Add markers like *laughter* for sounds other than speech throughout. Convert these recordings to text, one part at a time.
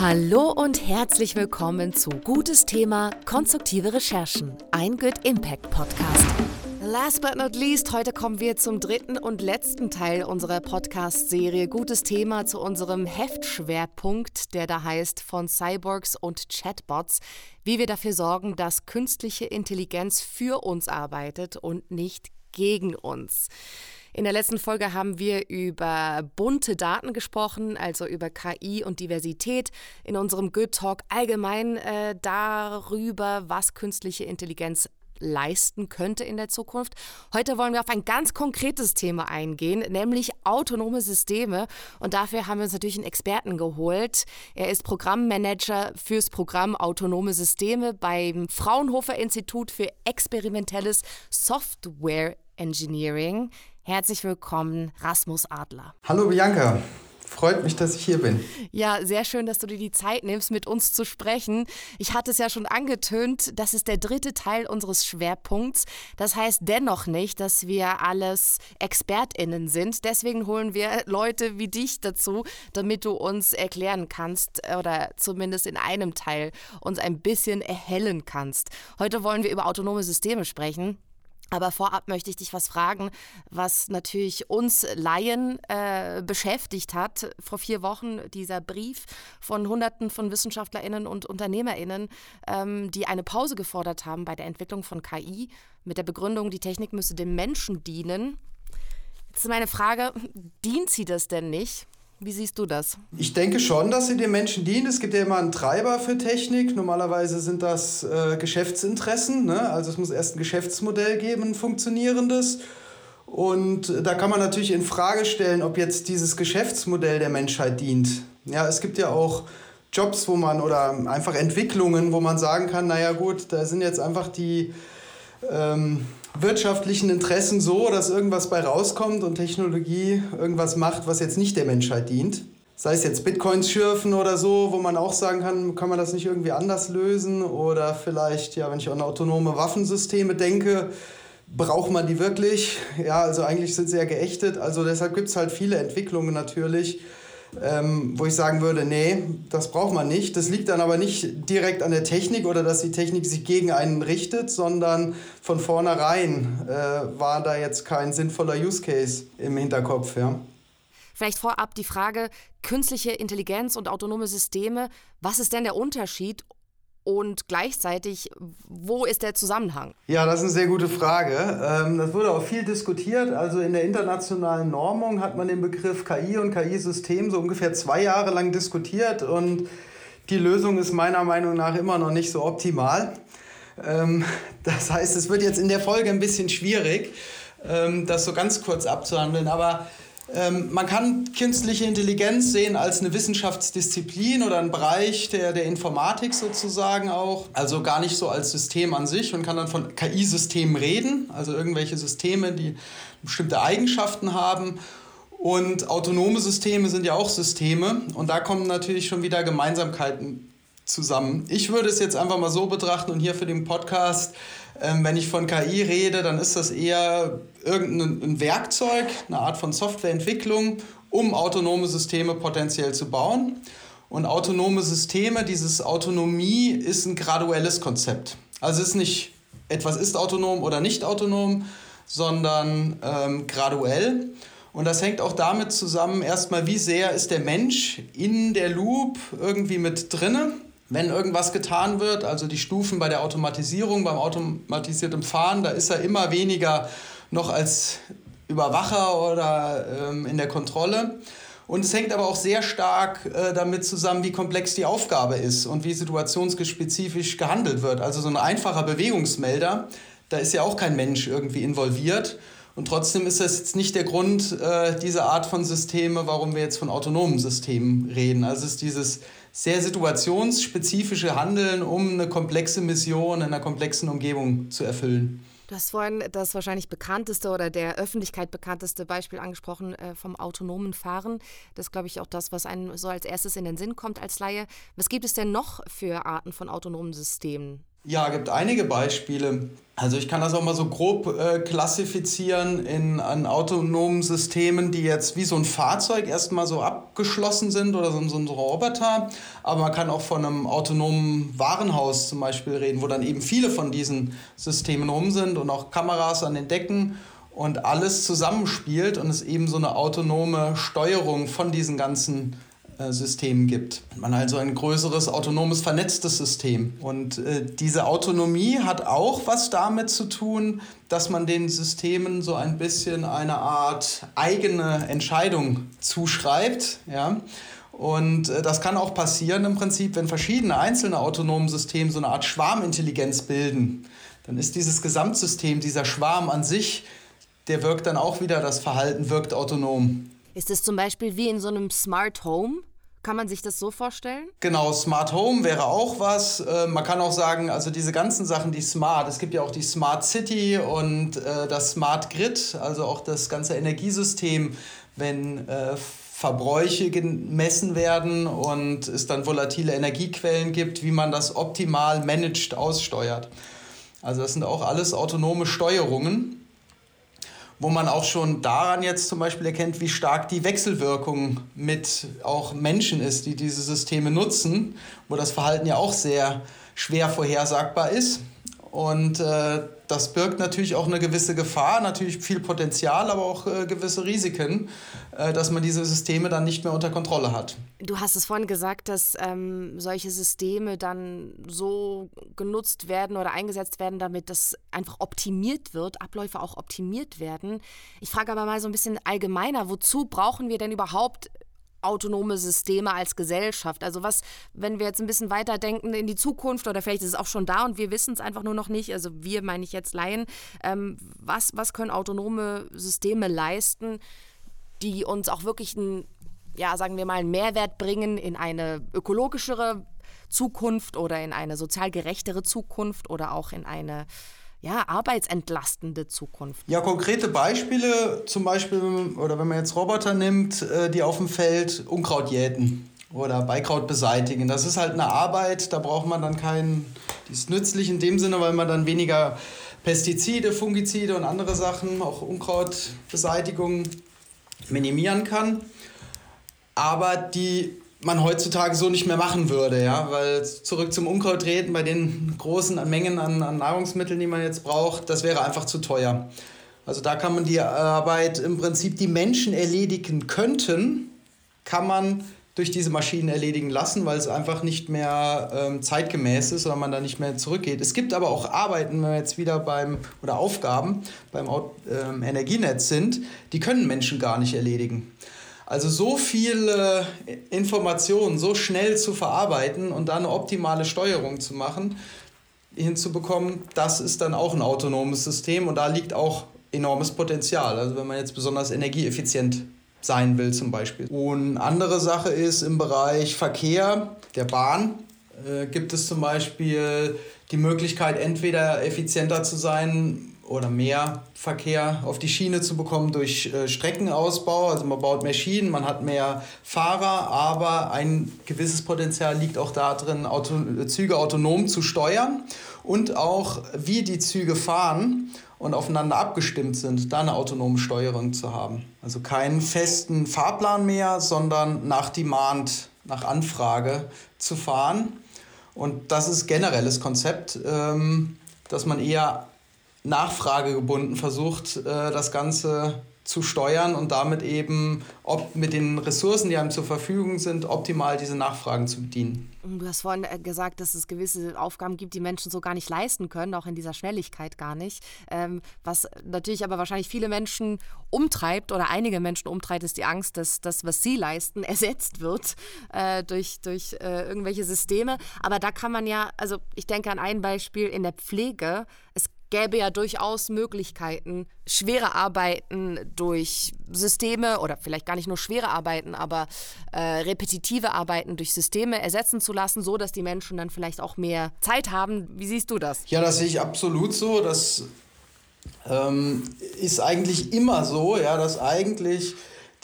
Hallo und herzlich willkommen zu Gutes Thema Konstruktive Recherchen, ein Good Impact Podcast. Last but not least, heute kommen wir zum dritten und letzten Teil unserer Podcast-Serie. Gutes Thema zu unserem Heftschwerpunkt, der da heißt von Cyborgs und Chatbots, wie wir dafür sorgen, dass künstliche Intelligenz für uns arbeitet und nicht gegen uns. In der letzten Folge haben wir über bunte Daten gesprochen, also über KI und Diversität. In unserem Good Talk allgemein äh, darüber, was künstliche Intelligenz leisten könnte in der Zukunft. Heute wollen wir auf ein ganz konkretes Thema eingehen, nämlich autonome Systeme. Und dafür haben wir uns natürlich einen Experten geholt. Er ist Programmmanager fürs Programm Autonome Systeme beim Fraunhofer Institut für experimentelles Software Engineering. Herzlich willkommen, Rasmus Adler. Hallo Bianca. Freut mich, dass ich hier bin. Ja, sehr schön, dass du dir die Zeit nimmst, mit uns zu sprechen. Ich hatte es ja schon angetönt, das ist der dritte Teil unseres Schwerpunkts. Das heißt dennoch nicht, dass wir alles ExpertInnen sind. Deswegen holen wir Leute wie dich dazu, damit du uns erklären kannst oder zumindest in einem Teil uns ein bisschen erhellen kannst. Heute wollen wir über autonome Systeme sprechen. Aber vorab möchte ich dich was fragen, was natürlich uns Laien äh, beschäftigt hat. Vor vier Wochen dieser Brief von Hunderten von WissenschaftlerInnen und UnternehmerInnen, ähm, die eine Pause gefordert haben bei der Entwicklung von KI mit der Begründung, die Technik müsse dem Menschen dienen. Jetzt ist meine Frage, dient sie das denn nicht? Wie siehst du das? Ich denke schon, dass sie den Menschen dient. Es gibt ja immer einen Treiber für Technik. Normalerweise sind das äh, Geschäftsinteressen. Ne? Also es muss erst ein Geschäftsmodell geben, ein funktionierendes. Und da kann man natürlich in Frage stellen, ob jetzt dieses Geschäftsmodell der Menschheit dient. Ja, es gibt ja auch Jobs, wo man oder einfach Entwicklungen, wo man sagen kann, naja gut, da sind jetzt einfach die ähm, wirtschaftlichen Interessen so, dass irgendwas bei rauskommt und Technologie irgendwas macht, was jetzt nicht der Menschheit dient. Sei es jetzt Bitcoins schürfen oder so, wo man auch sagen kann, kann man das nicht irgendwie anders lösen? Oder vielleicht, ja, wenn ich an autonome Waffensysteme denke, braucht man die wirklich? Ja, also eigentlich sind sie ja geächtet. Also deshalb gibt es halt viele Entwicklungen natürlich, ähm, wo ich sagen würde, nee, das braucht man nicht. Das liegt dann aber nicht direkt an der Technik oder dass die Technik sich gegen einen richtet, sondern von vornherein äh, war da jetzt kein sinnvoller Use Case im Hinterkopf. Ja. Vielleicht vorab die Frage, künstliche Intelligenz und autonome Systeme, was ist denn der Unterschied und gleichzeitig, wo ist der Zusammenhang? Ja, das ist eine sehr gute Frage. Ähm, das wurde auch viel diskutiert. Also in der internationalen Normung hat man den Begriff KI und KI-System so ungefähr zwei Jahre lang diskutiert und die Lösung ist meiner Meinung nach immer noch nicht so optimal. Ähm, das heißt, es wird jetzt in der Folge ein bisschen schwierig, ähm, das so ganz kurz abzuhandeln. Aber ähm, man kann künstliche Intelligenz sehen als eine Wissenschaftsdisziplin oder ein Bereich der, der Informatik sozusagen auch. Also gar nicht so als System an sich und kann dann von KI-Systemen reden, also irgendwelche Systeme, die bestimmte Eigenschaften haben. Und autonome Systeme sind ja auch Systeme und da kommen natürlich schon wieder Gemeinsamkeiten zusammen. Ich würde es jetzt einfach mal so betrachten und hier für den Podcast ähm, wenn ich von KI rede, dann ist das eher irgendein Werkzeug, eine Art von Softwareentwicklung, um autonome Systeme potenziell zu bauen. Und autonome Systeme, dieses Autonomie ist ein graduelles Konzept. Also ist nicht etwas ist autonom oder nicht autonom, sondern ähm, graduell. Und das hängt auch damit zusammen, erstmal, wie sehr ist der Mensch in der Loop irgendwie mit drinne wenn irgendwas getan wird, also die Stufen bei der Automatisierung, beim automatisierten Fahren, da ist er immer weniger noch als Überwacher oder ähm, in der Kontrolle. Und es hängt aber auch sehr stark äh, damit zusammen, wie komplex die Aufgabe ist und wie situationsspezifisch gehandelt wird. Also so ein einfacher Bewegungsmelder, da ist ja auch kein Mensch irgendwie involviert. Und trotzdem ist das jetzt nicht der Grund, äh, diese Art von Systeme, warum wir jetzt von autonomen Systemen reden. Also es ist dieses sehr situationsspezifische Handeln, um eine komplexe Mission in einer komplexen Umgebung zu erfüllen. Du hast vorhin das wahrscheinlich bekannteste oder der Öffentlichkeit bekannteste Beispiel angesprochen äh, vom autonomen Fahren. Das ist, glaube ich, auch das, was einem so als erstes in den Sinn kommt als Laie. Was gibt es denn noch für Arten von autonomen Systemen? Ja, gibt einige Beispiele. Also ich kann das auch mal so grob äh, klassifizieren in an autonomen Systemen, die jetzt wie so ein Fahrzeug erstmal so abgeschlossen sind oder so, so ein Roboter. Aber man kann auch von einem autonomen Warenhaus zum Beispiel reden, wo dann eben viele von diesen Systemen rum sind und auch Kameras an den Decken und alles zusammenspielt und es eben so eine autonome Steuerung von diesen ganzen äh, Systemen gibt. Man also ein größeres autonomes vernetztes System. Und äh, diese Autonomie hat auch was damit zu tun, dass man den Systemen so ein bisschen eine Art eigene Entscheidung zuschreibt. Ja? Und äh, das kann auch passieren im Prinzip, wenn verschiedene einzelne autonome Systeme so eine Art Schwarmintelligenz bilden. Dann ist dieses Gesamtsystem, dieser Schwarm an sich, der wirkt dann auch wieder, das Verhalten wirkt autonom. Ist es zum Beispiel wie in so einem Smart Home? Kann man sich das so vorstellen? Genau, Smart Home wäre auch was. Äh, man kann auch sagen, also diese ganzen Sachen, die Smart, es gibt ja auch die Smart City und äh, das Smart Grid, also auch das ganze Energiesystem, wenn äh, Verbräuche gemessen werden und es dann volatile Energiequellen gibt, wie man das optimal managed aussteuert. Also das sind auch alles autonome Steuerungen wo man auch schon daran jetzt zum Beispiel erkennt, wie stark die Wechselwirkung mit auch Menschen ist, die diese Systeme nutzen, wo das Verhalten ja auch sehr schwer vorhersagbar ist. Und äh, das birgt natürlich auch eine gewisse Gefahr, natürlich viel Potenzial, aber auch äh, gewisse Risiken, äh, dass man diese Systeme dann nicht mehr unter Kontrolle hat. Du hast es vorhin gesagt, dass ähm, solche Systeme dann so genutzt werden oder eingesetzt werden, damit das einfach optimiert wird, Abläufe auch optimiert werden. Ich frage aber mal so ein bisschen allgemeiner, wozu brauchen wir denn überhaupt autonome Systeme als Gesellschaft. Also was, wenn wir jetzt ein bisschen weiterdenken in die Zukunft oder vielleicht ist es auch schon da und wir wissen es einfach nur noch nicht, also wir meine ich jetzt Laien, ähm, was, was können autonome Systeme leisten, die uns auch wirklich einen, ja, sagen wir mal, einen Mehrwert bringen in eine ökologischere Zukunft oder in eine sozial gerechtere Zukunft oder auch in eine ja, arbeitsentlastende Zukunft? Ja, konkrete Beispiele, zum Beispiel, oder wenn man jetzt Roboter nimmt, äh, die auf dem Feld Unkraut jäten oder Beikraut beseitigen. Das ist halt eine Arbeit, da braucht man dann keinen, die ist nützlich in dem Sinne, weil man dann weniger Pestizide, Fungizide und andere Sachen, auch Unkrautbeseitigung minimieren kann. Aber die man heutzutage so nicht mehr machen würde, ja, weil zurück zum Unkrautreden bei den großen Mengen an, an Nahrungsmitteln, die man jetzt braucht, das wäre einfach zu teuer. Also da kann man die Arbeit im Prinzip, die Menschen erledigen könnten, kann man durch diese Maschinen erledigen lassen, weil es einfach nicht mehr ähm, zeitgemäß ist oder man da nicht mehr zurückgeht. Es gibt aber auch Arbeiten, wenn wir jetzt wieder beim oder Aufgaben beim ähm, Energienetz sind, die können Menschen gar nicht erledigen. Also so viele Informationen so schnell zu verarbeiten und dann eine optimale Steuerung zu machen, hinzubekommen, das ist dann auch ein autonomes System und da liegt auch enormes Potenzial. Also wenn man jetzt besonders energieeffizient sein will zum Beispiel. Und andere Sache ist im Bereich Verkehr der Bahn äh, gibt es zum Beispiel die Möglichkeit, entweder effizienter zu sein oder mehr Verkehr auf die Schiene zu bekommen durch äh, Streckenausbau. Also man baut mehr Schienen, man hat mehr Fahrer, aber ein gewisses Potenzial liegt auch darin, Auto, Züge autonom zu steuern und auch wie die Züge fahren und aufeinander abgestimmt sind, da eine autonome Steuerung zu haben. Also keinen festen Fahrplan mehr, sondern nach Demand, nach Anfrage zu fahren. Und das ist generelles Konzept, ähm, dass man eher nachfragegebunden versucht, äh, das Ganze zu steuern und damit eben ob mit den Ressourcen, die einem zur Verfügung sind, optimal diese Nachfragen zu bedienen. Du hast vorhin äh, gesagt, dass es gewisse Aufgaben gibt, die Menschen so gar nicht leisten können, auch in dieser Schnelligkeit gar nicht. Ähm, was natürlich aber wahrscheinlich viele Menschen umtreibt oder einige Menschen umtreibt, ist die Angst, dass das, was sie leisten, *laughs* ersetzt wird äh, durch, durch irgendwelche Systeme. Aber da kann man ja, also ich denke an ein Beispiel in der Pflege. Es gäbe ja durchaus Möglichkeiten, schwere Arbeiten durch Systeme oder vielleicht gar nicht nur schwere Arbeiten, aber äh, repetitive Arbeiten durch Systeme ersetzen zu lassen, so dass die Menschen dann vielleicht auch mehr Zeit haben. Wie siehst du das? Ja, das sehe ich absolut so. Das ähm, ist eigentlich immer so, ja, dass eigentlich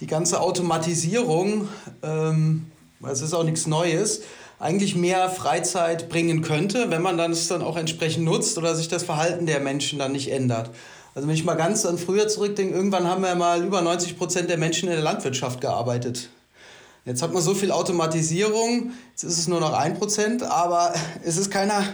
die ganze Automatisierung, ähm, es ist auch nichts Neues, eigentlich mehr Freizeit bringen könnte, wenn man dann es dann auch entsprechend nutzt oder sich das Verhalten der Menschen dann nicht ändert. Also wenn ich mal ganz an früher zurückdenke, irgendwann haben wir mal über 90 Prozent der Menschen in der Landwirtschaft gearbeitet. Jetzt hat man so viel Automatisierung, jetzt ist es nur noch ein Prozent, aber *laughs* es ist keiner,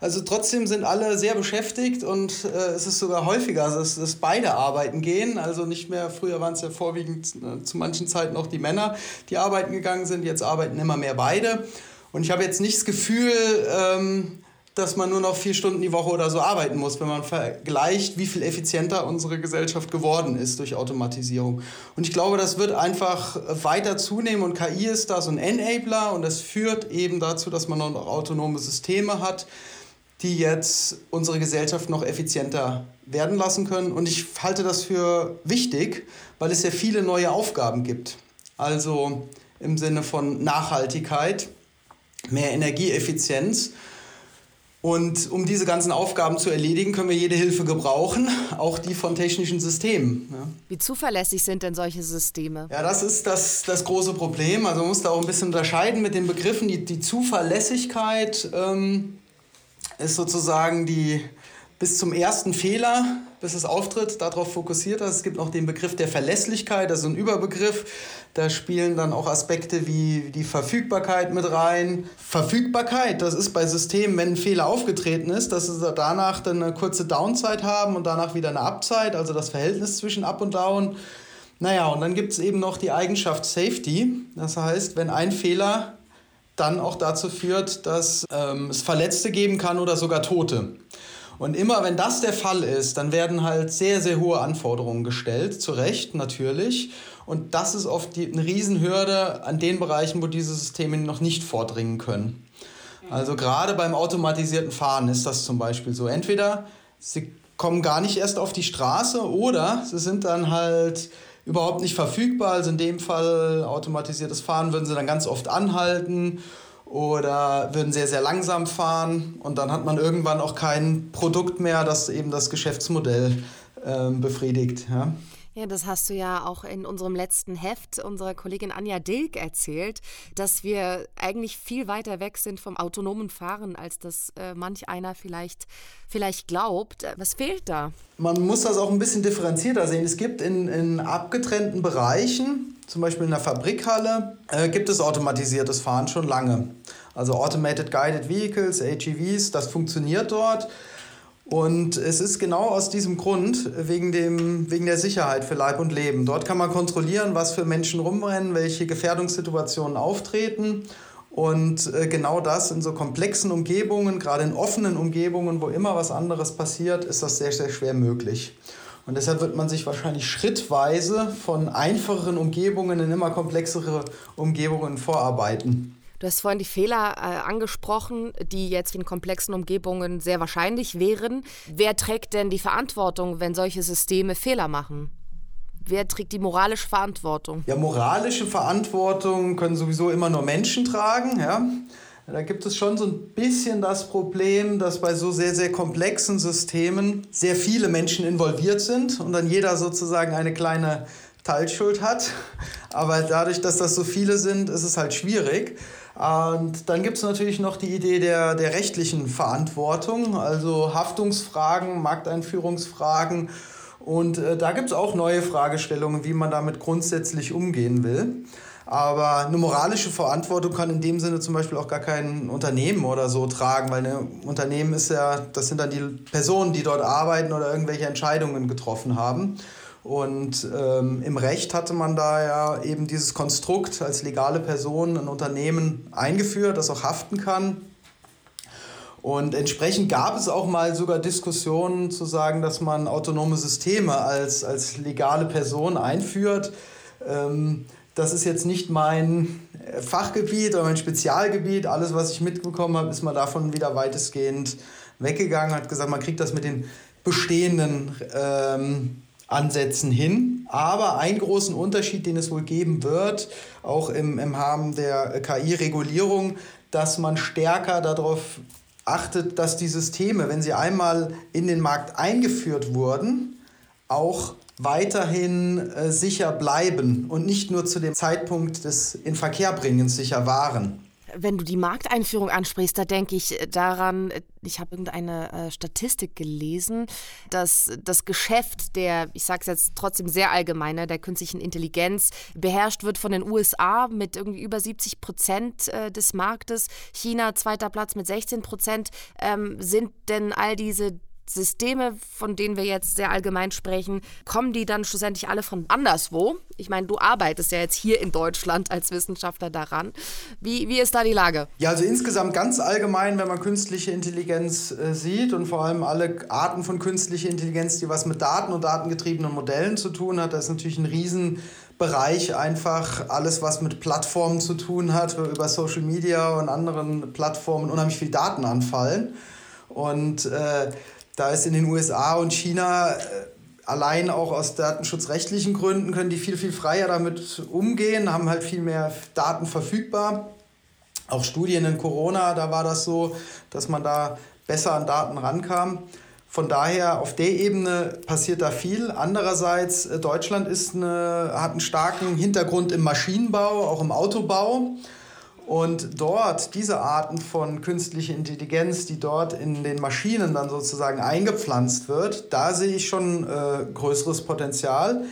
also trotzdem sind alle sehr beschäftigt und äh, es ist sogar häufiger, dass, dass beide arbeiten gehen. Also nicht mehr, früher waren es ja vorwiegend äh, zu manchen Zeiten auch die Männer, die arbeiten gegangen sind, jetzt arbeiten immer mehr beide. Und ich habe jetzt nicht das Gefühl, ähm, dass man nur noch vier Stunden die Woche oder so arbeiten muss, wenn man vergleicht, wie viel effizienter unsere Gesellschaft geworden ist durch Automatisierung. Und ich glaube, das wird einfach weiter zunehmen und KI ist da so ein Enabler und das führt eben dazu, dass man noch autonome Systeme hat, die jetzt unsere Gesellschaft noch effizienter werden lassen können. Und ich halte das für wichtig, weil es ja viele neue Aufgaben gibt. Also im Sinne von Nachhaltigkeit, mehr Energieeffizienz und um diese ganzen Aufgaben zu erledigen, können wir jede Hilfe gebrauchen, *laughs* auch die von technischen Systemen. Ja. Wie zuverlässig sind denn solche Systeme? Ja, das ist das, das große Problem. Also man muss da auch ein bisschen unterscheiden mit den Begriffen. Die, die Zuverlässigkeit ähm, ist sozusagen die bis zum ersten Fehler, bis es auftritt, darauf fokussiert. Also es gibt noch den Begriff der Verlässlichkeit, das ist ein Überbegriff. Da spielen dann auch Aspekte wie die Verfügbarkeit mit rein. Verfügbarkeit, das ist bei Systemen, wenn ein Fehler aufgetreten ist, dass sie danach dann eine kurze Downside haben und danach wieder eine Upside, also das Verhältnis zwischen Up und Down. Naja, und dann gibt es eben noch die Eigenschaft Safety. Das heißt, wenn ein Fehler dann auch dazu führt, dass ähm, es Verletzte geben kann oder sogar Tote. Und immer wenn das der Fall ist, dann werden halt sehr, sehr hohe Anforderungen gestellt, zu Recht natürlich. Und das ist oft die, eine Riesenhürde an den Bereichen, wo diese Systeme noch nicht vordringen können. Also gerade beim automatisierten Fahren ist das zum Beispiel so. Entweder sie kommen gar nicht erst auf die Straße oder sie sind dann halt überhaupt nicht verfügbar. Also in dem Fall automatisiertes Fahren würden sie dann ganz oft anhalten oder würden sehr, sehr langsam fahren und dann hat man irgendwann auch kein Produkt mehr, das eben das Geschäftsmodell äh, befriedigt. Ja. Ja, das hast du ja auch in unserem letzten Heft unserer Kollegin Anja Dilk erzählt, dass wir eigentlich viel weiter weg sind vom autonomen Fahren, als das äh, manch einer vielleicht, vielleicht glaubt. Was fehlt da? Man muss das auch ein bisschen differenzierter sehen. Es gibt in, in abgetrennten Bereichen, zum Beispiel in der Fabrikhalle, äh, gibt es automatisiertes Fahren schon lange. Also Automated Guided Vehicles, AGVs, das funktioniert dort. Und es ist genau aus diesem Grund, wegen, dem, wegen der Sicherheit für Leib und Leben. Dort kann man kontrollieren, was für Menschen rumrennen, welche Gefährdungssituationen auftreten. Und äh, genau das in so komplexen Umgebungen, gerade in offenen Umgebungen, wo immer was anderes passiert, ist das sehr, sehr schwer möglich. Und deshalb wird man sich wahrscheinlich schrittweise von einfacheren Umgebungen in immer komplexere Umgebungen vorarbeiten. Du hast vorhin die Fehler äh, angesprochen, die jetzt in komplexen Umgebungen sehr wahrscheinlich wären. Wer trägt denn die Verantwortung, wenn solche Systeme Fehler machen? Wer trägt die moralische Verantwortung? Ja, moralische Verantwortung können sowieso immer nur Menschen tragen. Ja? Da gibt es schon so ein bisschen das Problem, dass bei so sehr, sehr komplexen Systemen sehr viele Menschen involviert sind und dann jeder sozusagen eine kleine Teilschuld hat. Aber dadurch, dass das so viele sind, ist es halt schwierig. Und dann gibt es natürlich noch die Idee der, der rechtlichen Verantwortung, also Haftungsfragen, Markteinführungsfragen. Und äh, da gibt es auch neue Fragestellungen, wie man damit grundsätzlich umgehen will. Aber eine moralische Verantwortung kann in dem Sinne zum Beispiel auch gar kein Unternehmen oder so tragen, weil ein Unternehmen ist ja, das sind dann die Personen, die dort arbeiten oder irgendwelche Entscheidungen getroffen haben. Und ähm, im Recht hatte man da ja eben dieses Konstrukt als legale Person ein Unternehmen eingeführt, das auch haften kann. Und entsprechend gab es auch mal sogar Diskussionen zu sagen, dass man autonome Systeme als, als legale Person einführt. Ähm, das ist jetzt nicht mein Fachgebiet oder mein Spezialgebiet. Alles, was ich mitbekommen habe, ist man davon wieder weitestgehend weggegangen, hat gesagt, man kriegt das mit den bestehenden ähm, Ansätzen hin. Aber einen großen Unterschied, den es wohl geben wird, auch im, im Rahmen der KI-Regulierung, dass man stärker darauf achtet, dass die Systeme, wenn sie einmal in den Markt eingeführt wurden, auch weiterhin äh, sicher bleiben und nicht nur zu dem Zeitpunkt des Inverkehrbringens sicher waren. Wenn du die Markteinführung ansprichst, da denke ich daran, ich habe irgendeine äh, Statistik gelesen, dass das Geschäft der, ich sage es jetzt trotzdem sehr allgemeiner, der künstlichen Intelligenz beherrscht wird von den USA mit irgendwie über 70 Prozent äh, des Marktes. China zweiter Platz mit 16 Prozent. Ähm, sind denn all diese Systeme, von denen wir jetzt sehr allgemein sprechen, kommen die dann schlussendlich alle von anderswo? Ich meine, du arbeitest ja jetzt hier in Deutschland als Wissenschaftler daran. Wie, wie ist da die Lage? Ja, also insgesamt ganz allgemein, wenn man künstliche Intelligenz äh, sieht und vor allem alle Arten von künstlicher Intelligenz, die was mit Daten und datengetriebenen Modellen zu tun hat, das ist natürlich ein Riesenbereich einfach alles, was mit Plattformen zu tun hat, über Social Media und anderen Plattformen unheimlich viel Daten anfallen. Und äh, da ist in den USA und China äh, allein auch aus datenschutzrechtlichen Gründen können die viel, viel freier damit umgehen, haben halt viel mehr Daten verfügbar. Auch Studien in Corona, da war das so, dass man da besser an Daten rankam. Von daher auf der Ebene passiert da viel. Andererseits, äh, Deutschland ist eine, hat einen starken Hintergrund im Maschinenbau, auch im Autobau. Und dort, diese Arten von künstlicher Intelligenz, die dort in den Maschinen dann sozusagen eingepflanzt wird, da sehe ich schon äh, größeres Potenzial.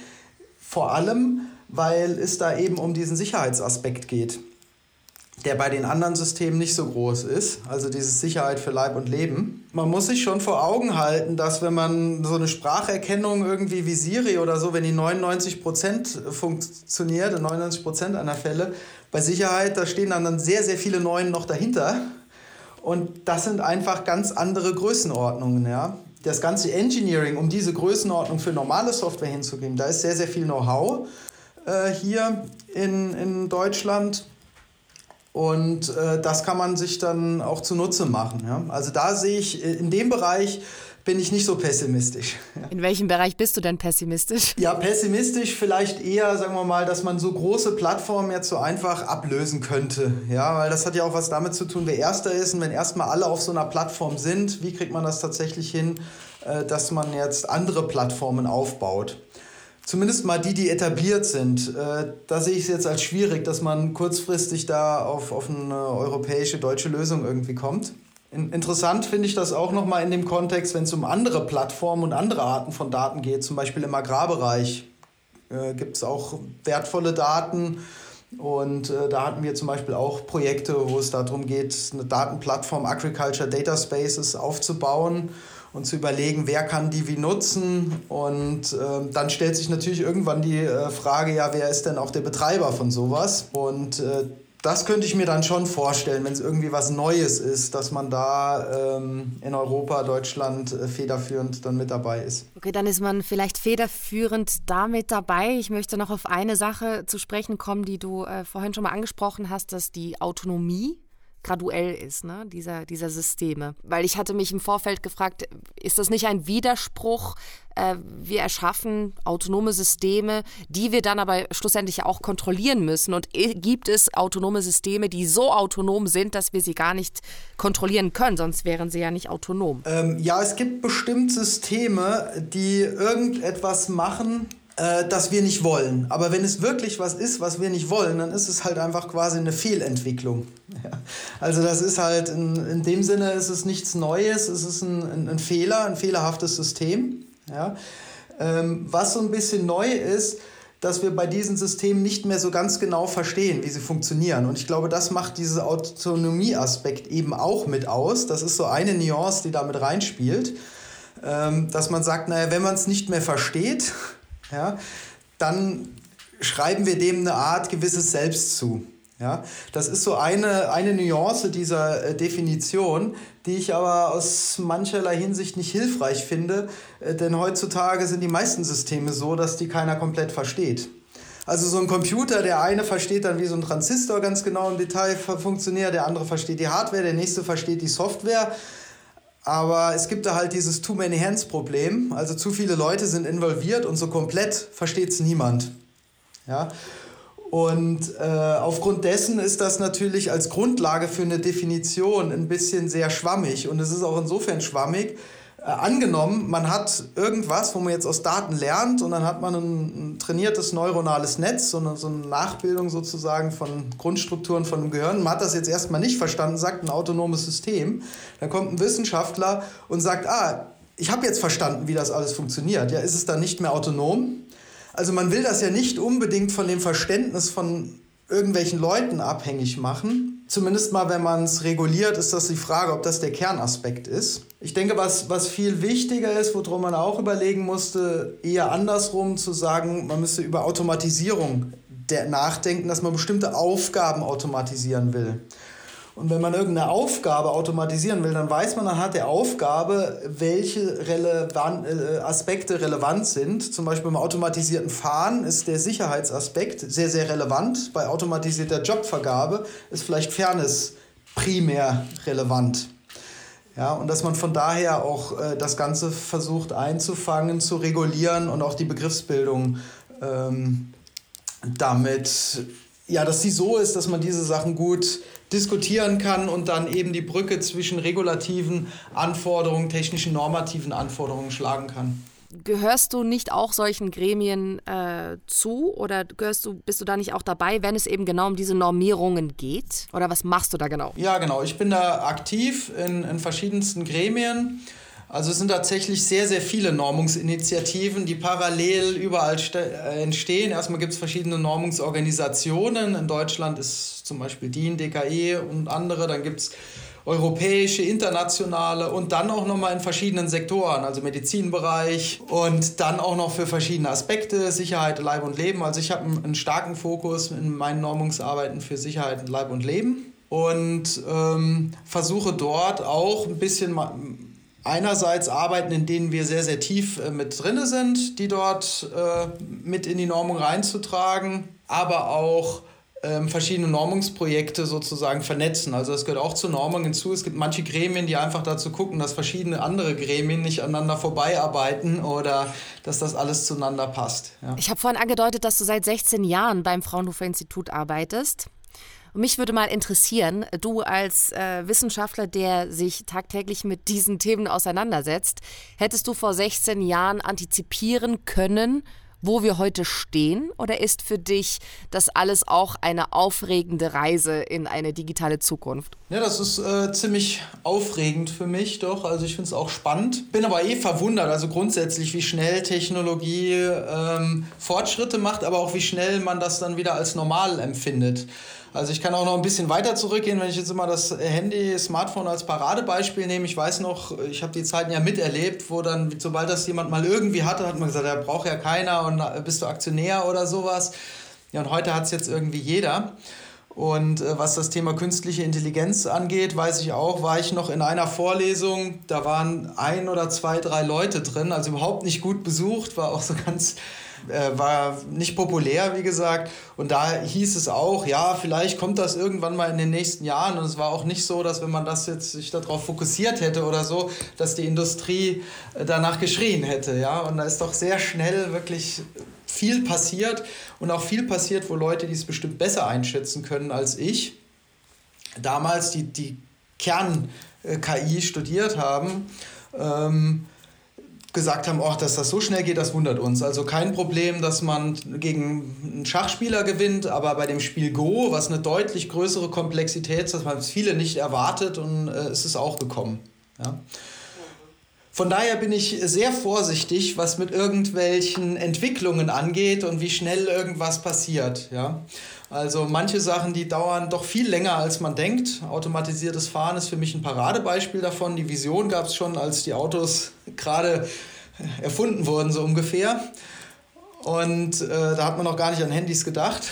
Vor allem, weil es da eben um diesen Sicherheitsaspekt geht, der bei den anderen Systemen nicht so groß ist, also diese Sicherheit für Leib und Leben. Man muss sich schon vor Augen halten, dass wenn man so eine Spracherkennung irgendwie wie Siri oder so, wenn die 99% funktioniert, in 99% einer Fälle, bei Sicherheit, da stehen dann sehr, sehr viele Neuen noch dahinter. Und das sind einfach ganz andere Größenordnungen. Ja? Das ganze Engineering, um diese Größenordnung für normale Software hinzugeben, da ist sehr, sehr viel Know-how äh, hier in, in Deutschland. Und äh, das kann man sich dann auch zunutze machen. Ja? Also da sehe ich äh, in dem Bereich bin ich nicht so pessimistisch. *laughs* In welchem Bereich bist du denn pessimistisch? Ja, pessimistisch vielleicht eher, sagen wir mal, dass man so große Plattformen jetzt so einfach ablösen könnte. Ja, weil das hat ja auch was damit zu tun, wer Erster ist. Und wenn erstmal alle auf so einer Plattform sind, wie kriegt man das tatsächlich hin, äh, dass man jetzt andere Plattformen aufbaut? Zumindest mal die, die etabliert sind. Äh, da sehe ich es jetzt als schwierig, dass man kurzfristig da auf, auf eine europäische, deutsche Lösung irgendwie kommt. Interessant finde ich das auch nochmal in dem Kontext, wenn es um andere Plattformen und andere Arten von Daten geht, zum Beispiel im Agrarbereich äh, gibt es auch wertvolle Daten. Und äh, da hatten wir zum Beispiel auch Projekte, wo es darum geht, eine Datenplattform Agriculture Data Spaces aufzubauen und zu überlegen, wer kann die wie nutzen. Und äh, dann stellt sich natürlich irgendwann die äh, Frage, ja, wer ist denn auch der Betreiber von sowas? Und äh, das könnte ich mir dann schon vorstellen, wenn es irgendwie was Neues ist, dass man da ähm, in Europa, Deutschland äh, federführend dann mit dabei ist. Okay, dann ist man vielleicht federführend da mit dabei. Ich möchte noch auf eine Sache zu sprechen kommen, die du äh, vorhin schon mal angesprochen hast, dass die Autonomie graduell ist, ne, dieser, dieser Systeme. Weil ich hatte mich im Vorfeld gefragt, ist das nicht ein Widerspruch? Äh, wir erschaffen autonome Systeme, die wir dann aber schlussendlich auch kontrollieren müssen. Und gibt es autonome Systeme, die so autonom sind, dass wir sie gar nicht kontrollieren können, sonst wären sie ja nicht autonom? Ähm, ja, es gibt bestimmt Systeme, die irgendetwas machen, äh, das wir nicht wollen. Aber wenn es wirklich was ist, was wir nicht wollen, dann ist es halt einfach quasi eine Fehlentwicklung. *laughs* Ja. Also das ist halt, in, in dem Sinne ist es nichts Neues, es ist ein, ein, ein Fehler, ein fehlerhaftes System. Ja. Ähm, was so ein bisschen neu ist, dass wir bei diesen Systemen nicht mehr so ganz genau verstehen, wie sie funktionieren. Und ich glaube, das macht diesen Autonomieaspekt eben auch mit aus. Das ist so eine Nuance, die da mit reinspielt. Ähm, dass man sagt, naja, wenn man es nicht mehr versteht, *laughs* ja, dann schreiben wir dem eine Art gewisses Selbst zu. Ja, das ist so eine, eine Nuance dieser äh, Definition, die ich aber aus mancherlei Hinsicht nicht hilfreich finde, äh, denn heutzutage sind die meisten Systeme so, dass die keiner komplett versteht. Also so ein Computer, der eine versteht dann, wie so ein Transistor ganz genau im Detail funktioniert, der andere versteht die Hardware, der nächste versteht die Software. Aber es gibt da halt dieses Too Many Hands Problem. Also zu viele Leute sind involviert und so komplett versteht es niemand. Ja? Und äh, aufgrund dessen ist das natürlich als Grundlage für eine Definition ein bisschen sehr schwammig. Und es ist auch insofern schwammig, Äh, angenommen, man hat irgendwas, wo man jetzt aus Daten lernt und dann hat man ein, ein trainiertes neuronales Netz, so eine, so eine Nachbildung sozusagen von Grundstrukturen von dem Gehirn. Man hat das jetzt erstmal nicht verstanden, sagt ein autonomes System. Dann kommt ein Wissenschaftler und sagt, ah, ich habe jetzt verstanden, wie das alles funktioniert. Ja, ist es dann nicht mehr autonom? Also man will das ja nicht unbedingt von dem Verständnis von irgendwelchen Leuten abhängig machen. Zumindest mal, wenn man es reguliert, ist das die Frage, ob das der Kernaspekt ist. Ich denke, was, was viel wichtiger ist, worum man auch überlegen musste, eher andersrum zu sagen, man müsste über Automatisierung nachdenken, dass man bestimmte Aufgaben automatisieren will. Und wenn man irgendeine Aufgabe automatisieren will, dann weiß man anhand der Aufgabe, welche relevan äh, Aspekte relevant sind. Zum Beispiel beim automatisierten Fahren ist der Sicherheitsaspekt sehr, sehr relevant. Bei automatisierter Jobvergabe ist vielleicht Fairness primär relevant. Ja, und dass man von daher auch äh, das Ganze versucht einzufangen, zu regulieren und auch die Begriffsbildung ähm, damit, ja, dass sie so ist, dass man diese Sachen gut diskutieren kann und dann eben die Brücke zwischen regulativen Anforderungen, technischen normativen Anforderungen schlagen kann. Gehörst du nicht auch solchen Gremien äh, zu oder gehörst du, bist du da nicht auch dabei, wenn es eben genau um diese Normierungen geht? Oder was machst du da genau? Ja, genau. Ich bin da aktiv in, in verschiedensten Gremien. Also es sind tatsächlich sehr, sehr viele Normungsinitiativen, die parallel überall äh, entstehen. Erstmal gibt es verschiedene Normungsorganisationen. In Deutschland ist zum Beispiel DIN, DKE und andere. Dann gibt es europäische, internationale und dann auch nochmal in verschiedenen Sektoren, also Medizinbereich und dann auch noch für verschiedene Aspekte, Sicherheit, Leib und Leben. Also ich habe einen starken Fokus in meinen Normungsarbeiten für Sicherheit, Leib und Leben und ähm, versuche dort auch ein bisschen einerseits Arbeiten, in denen wir sehr, sehr tief äh, mit drin sind, die dort äh, mit in die Normung reinzutragen, aber auch ähm, verschiedene Normungsprojekte sozusagen vernetzen. Also das gehört auch zur Normung hinzu. Es gibt manche Gremien, die einfach dazu gucken, dass verschiedene andere Gremien nicht aneinander vorbeiarbeiten oder dass das alles zueinander passt. Ja. Ich habe vorhin angedeutet, dass du seit 16 Jahren beim Fraunhofer Institut arbeitest. Und mich würde mal interessieren, du als äh, Wissenschaftler, der sich tagtäglich mit diesen Themen auseinandersetzt, hättest du vor 16 Jahren antizipieren können, wo wir heute stehen? Oder ist für dich das alles auch eine aufregende Reise in eine digitale Zukunft? Ja, das ist äh, ziemlich aufregend für mich, doch. Also ich finde es auch spannend. Bin aber eh verwundert, also grundsätzlich, wie schnell Technologie ähm, Fortschritte macht, aber auch wie schnell man das dann wieder als normal empfindet. Also ich kann auch noch ein bisschen weiter zurückgehen, wenn ich jetzt immer das Handy, Smartphone als Paradebeispiel nehme. Ich weiß noch, ich habe die Zeiten ja miterlebt, wo dann, sobald das jemand mal irgendwie hatte, hat man gesagt, ja, braucht ja keiner und äh, bist du Aktionär oder sowas. Ja, und heute hat es jetzt irgendwie jeder. Und äh, was das Thema künstliche Intelligenz angeht, weiß ich auch, war ich noch in einer Vorlesung, da waren ein oder zwei, drei Leute drin, also überhaupt nicht gut besucht, war auch so ganz äh, war nicht populär, wie gesagt. Und da hieß es auch, ja, vielleicht kommt das irgendwann mal in den nächsten Jahren. Und es war auch nicht so, dass wenn man das jetzt sich darauf fokussiert hätte oder so, dass die Industrie äh, danach geschrien hätte. Ja? Und da ist doch sehr schnell wirklich viel passiert und auch viel passiert, wo Leute, die es bestimmt besser einschätzen können als ich, damals die, die Kern-KI studiert haben. Ähm, gesagt haben, oh, dass das so schnell geht, das wundert uns. Also kein Problem, dass man gegen einen Schachspieler gewinnt, aber bei dem Spiel Go, was eine deutlich größere Komplexität ist, das haben viele nicht erwartet und äh, es ist auch gekommen. Ja. Von daher bin ich sehr vorsichtig, was mit irgendwelchen Entwicklungen angeht und wie schnell irgendwas passiert. Ja. Also manche Sachen, die dauern doch viel länger, als man denkt. Automatisiertes Fahren ist für mich ein Paradebeispiel davon. Die Vision gab es schon, als die Autos gerade erfunden wurden, so ungefähr. Und äh, da hat man noch gar nicht an Handys gedacht.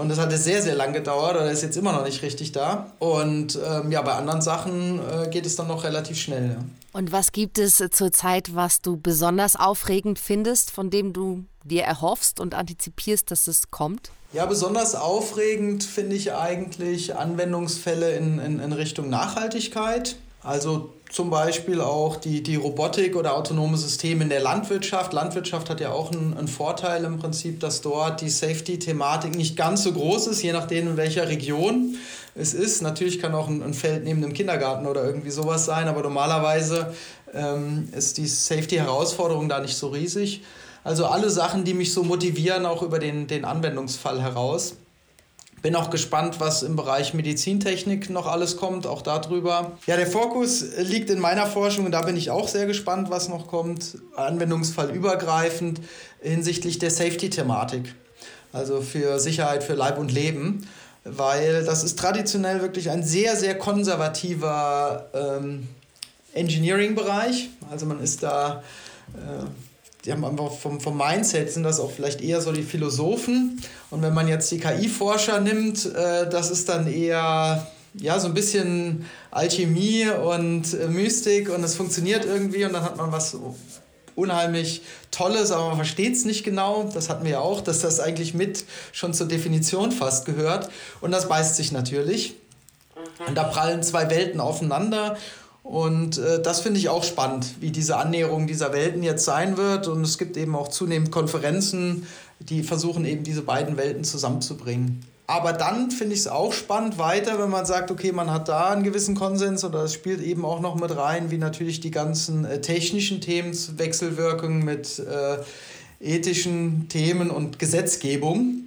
Und das hatte sehr, sehr lang gedauert oder ist jetzt immer noch nicht richtig da. Und ähm, ja, bei anderen Sachen äh, geht es dann noch relativ schnell. Ja. Und was gibt es zurzeit, was du besonders aufregend findest, von dem du dir erhoffst und antizipierst, dass es kommt? Ja, besonders aufregend finde ich eigentlich Anwendungsfälle in, in, in Richtung Nachhaltigkeit. Also zum Beispiel auch die, die Robotik oder autonome Systeme in der Landwirtschaft. Landwirtschaft hat ja auch einen, einen Vorteil im Prinzip, dass dort die Safety-Thematik nicht ganz so groß ist, je nachdem in welcher Region es ist. Natürlich kann auch ein, ein Feld neben dem Kindergarten oder irgendwie sowas sein, aber normalerweise ähm, ist die Safety-Herausforderung da nicht so riesig. Also alle Sachen, die mich so motivieren, auch über den, den Anwendungsfall heraus. Bin auch gespannt, was im Bereich Medizintechnik noch alles kommt, auch darüber. Ja, der Fokus liegt in meiner Forschung und da bin ich auch sehr gespannt, was noch kommt, anwendungsfallübergreifend hinsichtlich der Safety-Thematik. Also für Sicherheit für Leib und Leben, weil das ist traditionell wirklich ein sehr, sehr konservativer ähm, Engineering-Bereich. Also man ist da, äh, die haben einfach vom, vom Mindset sind das auch vielleicht eher so die Philosophen. Und wenn man jetzt die KI-Forscher nimmt, äh, das ist dann eher ja, so ein bisschen Alchemie und äh, Mystik und es funktioniert irgendwie und dann hat man was unheimlich Tolles, aber man versteht es nicht genau. Das hatten wir ja auch, dass das eigentlich mit schon zur Definition fast gehört. Und das beißt sich natürlich. Und da prallen zwei Welten aufeinander. Und äh, das finde ich auch spannend, wie diese Annäherung dieser Welten jetzt sein wird. Und es gibt eben auch zunehmend Konferenzen, die versuchen eben diese beiden Welten zusammenzubringen. Aber dann finde ich es auch spannend weiter, wenn man sagt, okay, man hat da einen gewissen Konsens oder es spielt eben auch noch mit rein, wie natürlich die ganzen äh, technischen Themen, Wechselwirkungen mit äh, ethischen Themen und Gesetzgebung.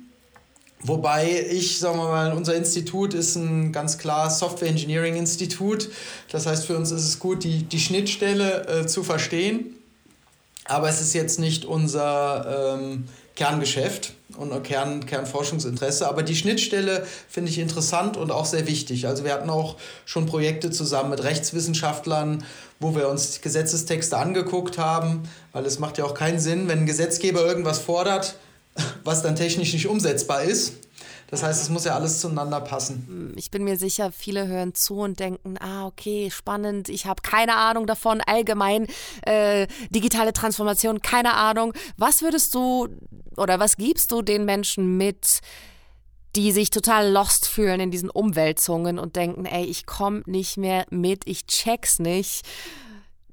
Wobei ich, sagen wir mal, unser Institut ist ein ganz klar Software Engineering Institut. Das heißt, für uns ist es gut, die, die Schnittstelle äh, zu verstehen. Aber es ist jetzt nicht unser ähm, Kerngeschäft und Kern, Kernforschungsinteresse. Aber die Schnittstelle finde ich interessant und auch sehr wichtig. Also wir hatten auch schon Projekte zusammen mit Rechtswissenschaftlern, wo wir uns Gesetzestexte angeguckt haben, weil es macht ja auch keinen Sinn, wenn ein Gesetzgeber irgendwas fordert, was dann technisch nicht umsetzbar ist. Das heißt, es muss ja alles zueinander passen. Ich bin mir sicher, viele hören zu und denken, ah, okay, spannend, ich habe keine Ahnung davon, allgemein äh, digitale Transformation, keine Ahnung. Was würdest du oder was gibst du den Menschen mit, die sich total lost fühlen in diesen Umwälzungen und denken, ey, ich komme nicht mehr mit, ich check's nicht,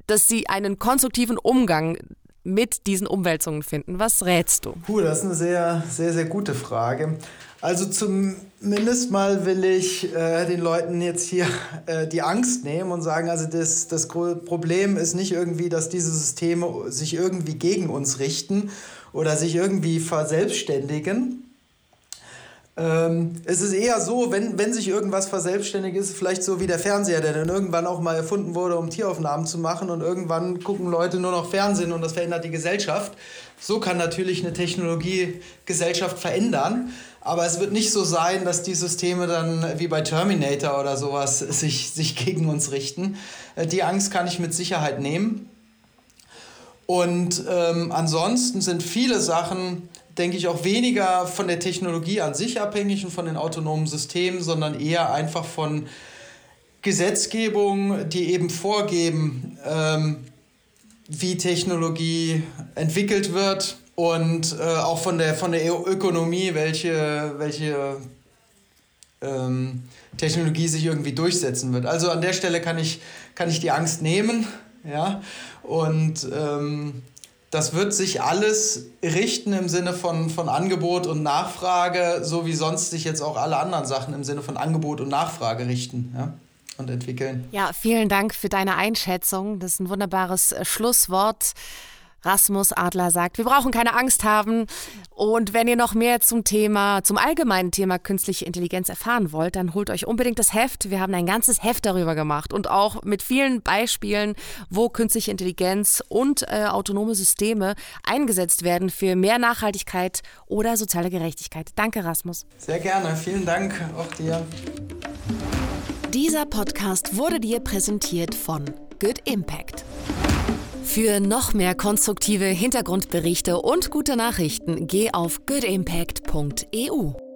dass sie einen konstruktiven Umgang mit diesen Umwälzungen finden? Was rätst du? Puh, das ist eine sehr, sehr, sehr gute Frage. Also zumindest mal will ich äh, den Leuten jetzt hier äh, die Angst nehmen und sagen, also das, das Problem ist nicht irgendwie, dass diese Systeme sich irgendwie gegen uns richten oder sich irgendwie verselbstständigen, ähm, es ist eher so, wenn, wenn sich irgendwas verselbstständigt, ist vielleicht so wie der Fernseher, der dann irgendwann auch mal erfunden wurde, um Tieraufnahmen zu machen und irgendwann gucken Leute nur noch Fernsehen und das verändert die Gesellschaft. So kann natürlich eine Technologie Gesellschaft verändern, aber es wird nicht so sein, dass die Systeme dann wie bei Terminator oder sowas sich, sich gegen uns richten. Äh, die Angst kann ich mit Sicherheit nehmen. Und ähm, ansonsten sind viele Sachen, denke ich, auch weniger von der Technologie an sich abhängig und von den autonomen Systemen, sondern eher einfach von Gesetzgebung, die eben vorgeben, ähm, wie Technologie entwickelt wird und äh, auch von der, von der Ökonomie, welche, welche ähm, Technologie sich irgendwie durchsetzen wird. Also an der Stelle kann ich, kann ich die Angst nehmen. Ja? Und ähm, das wird sich alles richten im Sinne von, von Angebot und Nachfrage, so wie sonst sich jetzt auch alle anderen Sachen im Sinne von Angebot und Nachfrage richten. Ja? Und entwickeln. Ja, vielen Dank für deine Einschätzung. Das ist ein wunderbares äh, Schlusswort. Rasmus Adler sagt, wir brauchen keine Angst haben. Und wenn ihr noch mehr zum Thema, zum allgemeinen Thema künstliche Intelligenz erfahren wollt, dann holt euch unbedingt das Heft. Wir haben ein ganzes Heft darüber gemacht und auch mit vielen Beispielen, wo künstliche Intelligenz und äh, autonome Systeme eingesetzt werden für mehr Nachhaltigkeit oder soziale Gerechtigkeit. Danke, Rasmus. Sehr gerne. Vielen Dank auch dir. Dieser Podcast wurde dir präsentiert von Good Impact. Für noch mehr konstruktive Hintergrundberichte und gute Nachrichten geh auf goodimpact.eu.